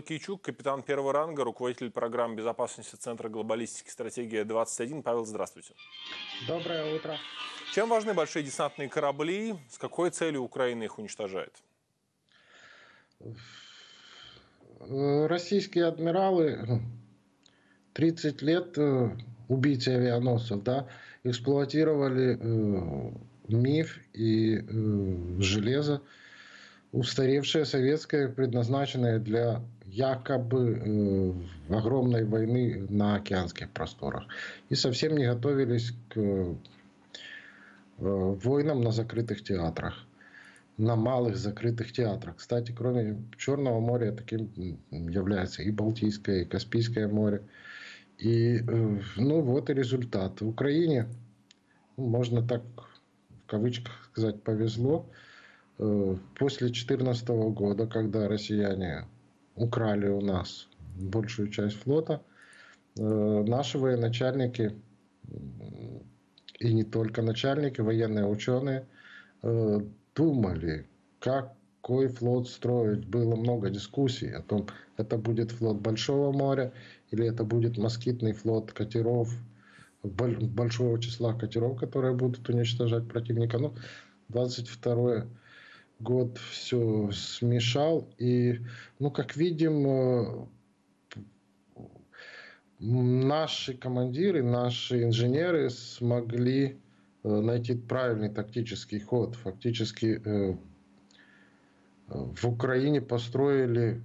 Лакейчук, капитан первого ранга, руководитель программ безопасности Центра глобалистики «Стратегия-21». Павел, здравствуйте. Доброе утро. Чем важны большие десантные корабли? С какой целью Украина их уничтожает? Российские адмиралы 30 лет э, убийцы авианосцев, да, эксплуатировали э, миф и э, железо, устаревшее советское, предназначенное для якобы э, огромной войны на океанских просторах. И совсем не готовились к э, войнам на закрытых театрах на малых закрытых театрах. Кстати, кроме Черного моря, таким является и Балтийское, и Каспийское море. И, э, ну, вот и результат. В Украине, ну, можно так в кавычках сказать, повезло. После 2014 года, когда россияне украли у нас большую часть флота, э, наши военачальники, и не только начальники, военные ученые, думали, какой флот строить. Было много дискуссий о том, это будет флот Большого моря или это будет москитный флот катеров, большого числа катеров, которые будут уничтожать противника. Ну, 22 год все смешал. И, ну, как видим, э, наши командиры, наши инженеры смогли э, найти правильный тактический ход. Фактически э, в Украине построили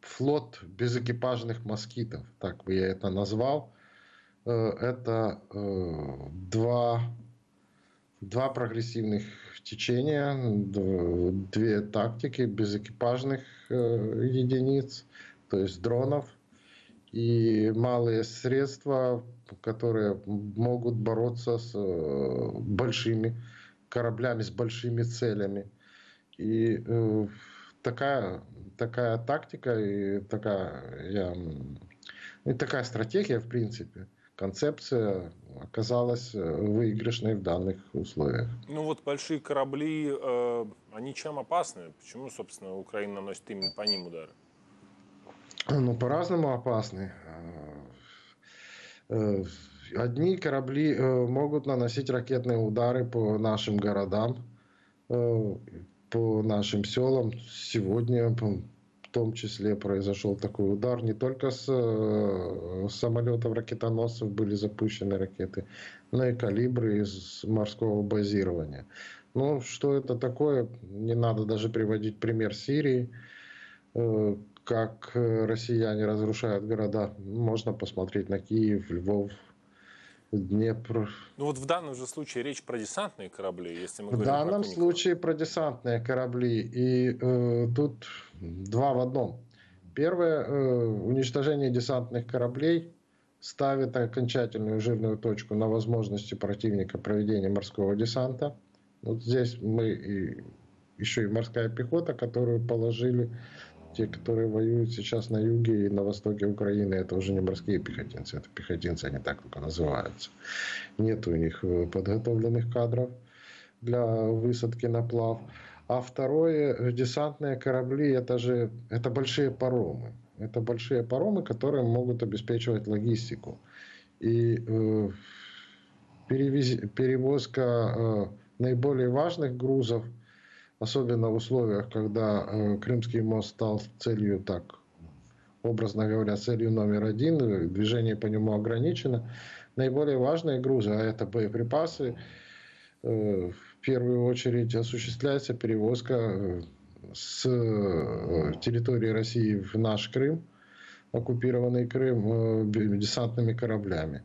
флот безэкипажных москитов, так бы я это назвал. Это два, два прогрессивных течения, две тактики безэкипажных э, единиц, то есть дронов, и малые средства, которые могут бороться с большими кораблями, с большими целями. И такая такая тактика и такая, я, и такая стратегия, в принципе, концепция оказалась э, выигрышной в данных условиях. Ну вот большие корабли, э, они чем опасны? Почему, собственно, Украина наносит именно по ним удары? Ну, по-разному опасны. Э, одни корабли э, могут наносить ракетные удары по нашим городам, по нашим селам. Сегодня в том числе произошел такой удар. Не только с э, самолетов ракетоносцев были запущены ракеты, но и калибры из морского базирования. Ну, что это такое? Не надо даже приводить пример Сирии, э, как россияне разрушают города. Можно посмотреть на Киев, Львов, Днепр. Ну вот в данном же случае речь про десантные корабли, если мы в говорим В данном про случае про десантные корабли. И э, тут два в одном. Первое, э, уничтожение десантных кораблей ставит окончательную жирную точку на возможности противника проведения морского десанта. Вот здесь мы и еще и морская пехота, которую положили те, которые воюют сейчас на юге и на востоке Украины, это уже не морские пехотинцы, это пехотинцы, они так только называются. Нет у них э, подготовленных кадров для высадки на плав. А второе, десантные корабли, это же это большие паромы. Это большие паромы, которые могут обеспечивать логистику. И э, перевез, перевозка э, наиболее важных грузов – особенно в условиях, когда э, Крымский мост стал целью, так образно говоря, целью номер один, э, движение по нему ограничено. Наиболее важные грузы, а это боеприпасы, э, в первую очередь осуществляется перевозка с территории России в наш Крым, оккупированный Крым, десантными кораблями.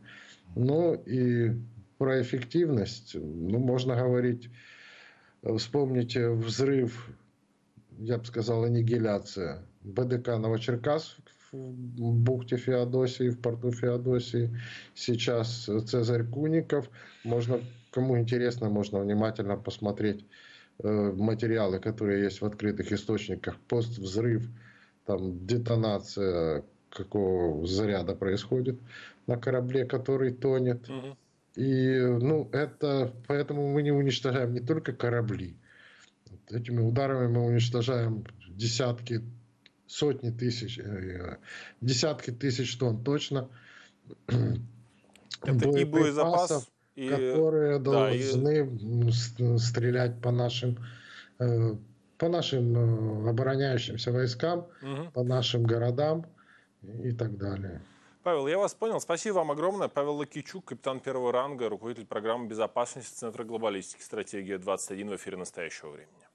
Ну и про эффективность, ну, можно говорить Вспомните взрыв, я бы сказал, аннигиляция БДК Новочеркасск в бухте Феодосии, в порту Феодосии. Сейчас Цезарь Куников. Можно, кому интересно, можно внимательно посмотреть э, материалы, которые есть в открытых источниках. Пост-взрыв, там детонация какого заряда происходит на корабле, который тонет. Угу. И, ну, это, поэтому мы не уничтожаем не только корабли. Этими ударами мы уничтожаем десятки, сотни тысяч, э, десятки тысяч тонн точно. Это и боезапас, и, которые да, должны и... стрелять по нашим э, по нашим э, обороняющимся войскам, угу. по нашим городам и так далее. Павел, я вас понял. Спасибо вам огромное. Павел Лакичук, капитан первого ранга, руководитель программы безопасности Центра глобалистики «Стратегия 21» в эфире настоящего времени.